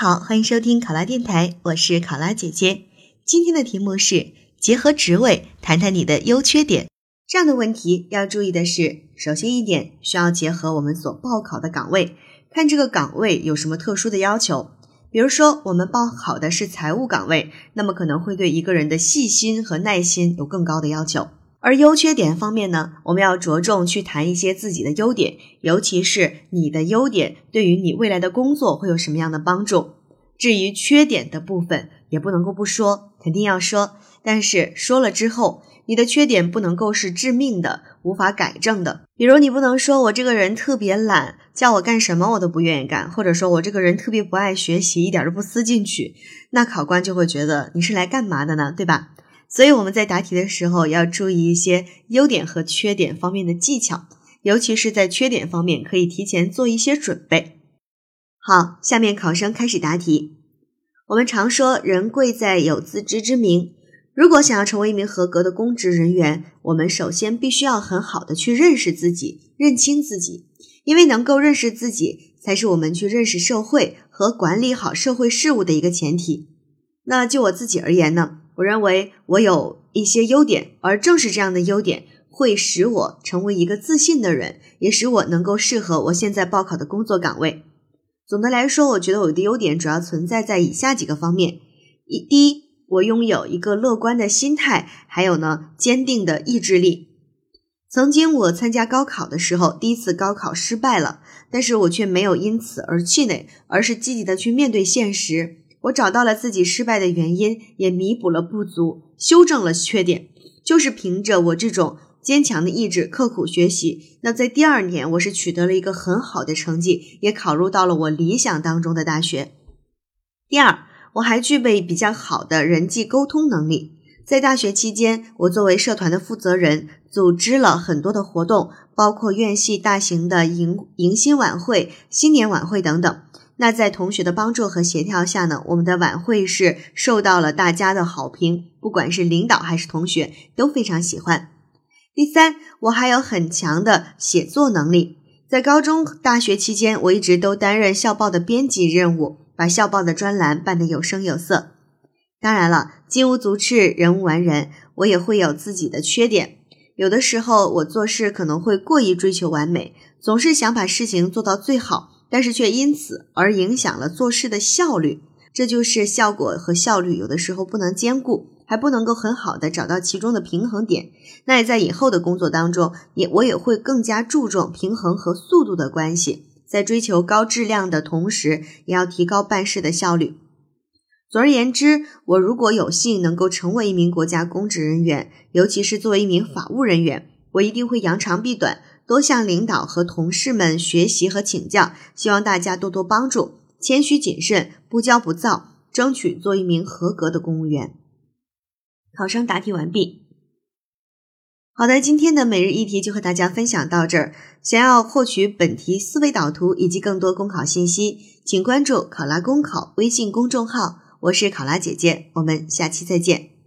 好，欢迎收听考拉电台，我是考拉姐姐。今天的题目是结合职位谈谈你的优缺点。这样的问题要注意的是，首先一点需要结合我们所报考的岗位，看这个岗位有什么特殊的要求。比如说，我们报考的是财务岗位，那么可能会对一个人的细心和耐心有更高的要求。而优缺点方面呢，我们要着重去谈一些自己的优点，尤其是你的优点对于你未来的工作会有什么样的帮助。至于缺点的部分，也不能够不说，肯定要说。但是说了之后，你的缺点不能够是致命的、无法改正的。比如你不能说我这个人特别懒，叫我干什么我都不愿意干，或者说我这个人特别不爱学习，一点都不思进取，那考官就会觉得你是来干嘛的呢？对吧？所以我们在答题的时候要注意一些优点和缺点方面的技巧，尤其是在缺点方面可以提前做一些准备。好，下面考生开始答题。我们常说人贵在有自知之明，如果想要成为一名合格的公职人员，我们首先必须要很好的去认识自己，认清自己，因为能够认识自己，才是我们去认识社会和管理好社会事务的一个前提。那就我自己而言呢？我认为我有一些优点，而正是这样的优点会使我成为一个自信的人，也使我能够适合我现在报考的工作岗位。总的来说，我觉得我的优点主要存在在以下几个方面：一，第一，我拥有一个乐观的心态，还有呢，坚定的意志力。曾经我参加高考的时候，第一次高考失败了，但是我却没有因此而气馁，而是积极的去面对现实。我找到了自己失败的原因，也弥补了不足，修正了缺点。就是凭着我这种坚强的意志，刻苦学习。那在第二年，我是取得了一个很好的成绩，也考入到了我理想当中的大学。第二，我还具备比较好的人际沟通能力。在大学期间，我作为社团的负责人，组织了很多的活动，包括院系大型的迎迎新晚会、新年晚会等等。那在同学的帮助和协调下呢，我们的晚会是受到了大家的好评，不管是领导还是同学都非常喜欢。第三，我还有很强的写作能力，在高中、大学期间，我一直都担任校报的编辑任务，把校报的专栏办得有声有色。当然了，金无足赤，人无完人，我也会有自己的缺点，有的时候我做事可能会过于追求完美，总是想把事情做到最好。但是却因此而影响了做事的效率，这就是效果和效率有的时候不能兼顾，还不能够很好的找到其中的平衡点。那也在以后的工作当中，也我也会更加注重平衡和速度的关系，在追求高质量的同时，也要提高办事的效率。总而言之，我如果有幸能够成为一名国家公职人员，尤其是作为一名法务人员，我一定会扬长避短。多向领导和同事们学习和请教，希望大家多多帮助，谦虚谨慎，不骄不躁，争取做一名合格的公务员。考生答题完毕。好的，今天的每日一题就和大家分享到这儿。想要获取本题思维导图以及更多公考信息，请关注“考拉公考”微信公众号。我是考拉姐姐，我们下期再见。